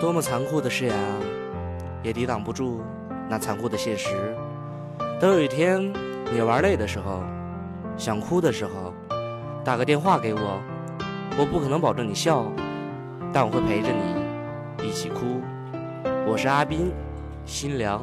多么残酷的誓言啊，也抵挡不住那残酷的现实。等有一天你玩累的时候，想哭的时候，打个电话给我，我不可能保证你笑，但我会陪着你一起哭。我是阿斌，心凉。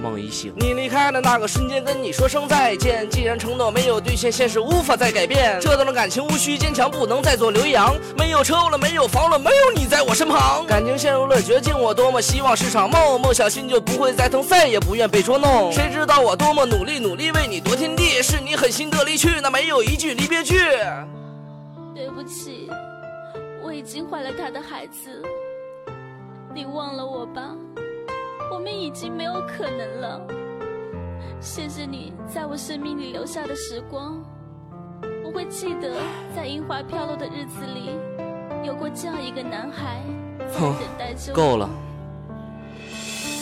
梦已醒，你离开的那个瞬间，跟你说声再见。既然承诺没有兑现，现实无法再改变。这段的感情无需坚强，不能再做留洋。没有车了，没有房了，没有你在我身旁。感情陷入了绝境，我多么希望是场梦。梦想心就不会再疼，再也不愿被捉弄。谁知道我多么努力，努力为你夺天地，是你狠心的离去，那没有一句离别句。对不起，我已经怀了他的孩子，你忘了我吧。我们已经没有可能了。谢谢你在我生命里留下的时光，我会记得在樱花飘落的日子里，有过这样一个男孩在等待着。够了。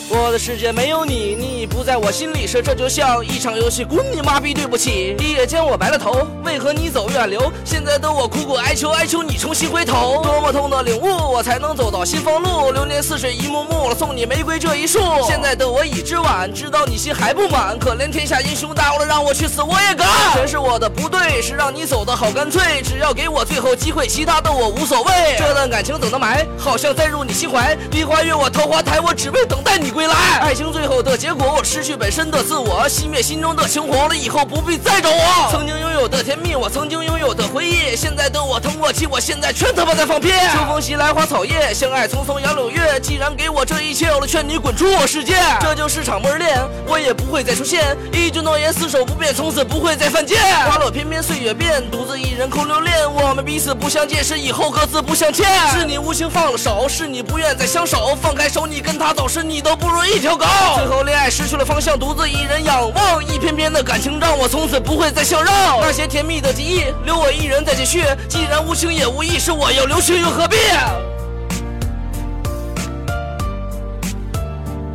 我的世界没有你，你不在我心里。说这就像一场游戏，滚你妈逼！对不起，一夜间我白了头，为何你走远流？现在的我苦苦哀求，哀求你重新回头。多么痛的领悟，我才能走到新风路？流年似水一幕幕，送你玫瑰这一束。现在的我已知晚，知道你心还不满。可怜天下英雄大，了让我去死我也敢。全是我的不对，是让你走的好干脆。只要给我最后机会，其他的我无所谓。这段感情怎么埋？好像栽入你心怀。梨花月我桃花台，我只为等待你。归来，爱情最后的结果，我失去本身的自我，熄灭心中的情火了，以后不必再找我。曾经拥有的甜蜜，我曾经拥有的回忆，现在的我疼我气，我现在全他妈在放屁。秋风袭来花草叶，相爱匆匆杨柳月。既然给我这一切，我劝你滚出我世界。这就是场默恋，我也不会再出现。一句诺言，厮守不变，从此不会再犯贱。花落翩翩岁月变，独自一人空留恋。我们彼此不相见，是以后各自不相欠。是你无情放了手，是你不愿再相守。放开手，你跟他走是，你都不。不如一条狗。最后恋爱失去了方向，独自一人仰望。一篇篇的感情让我从此不会再相让。那些甜蜜的记忆，留我一人在继续。既然无情也无义，是我要留情又何必？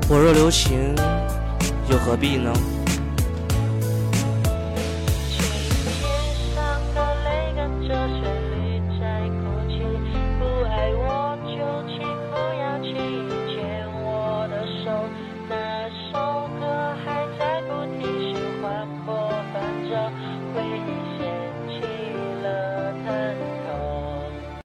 我若留情，又何必呢？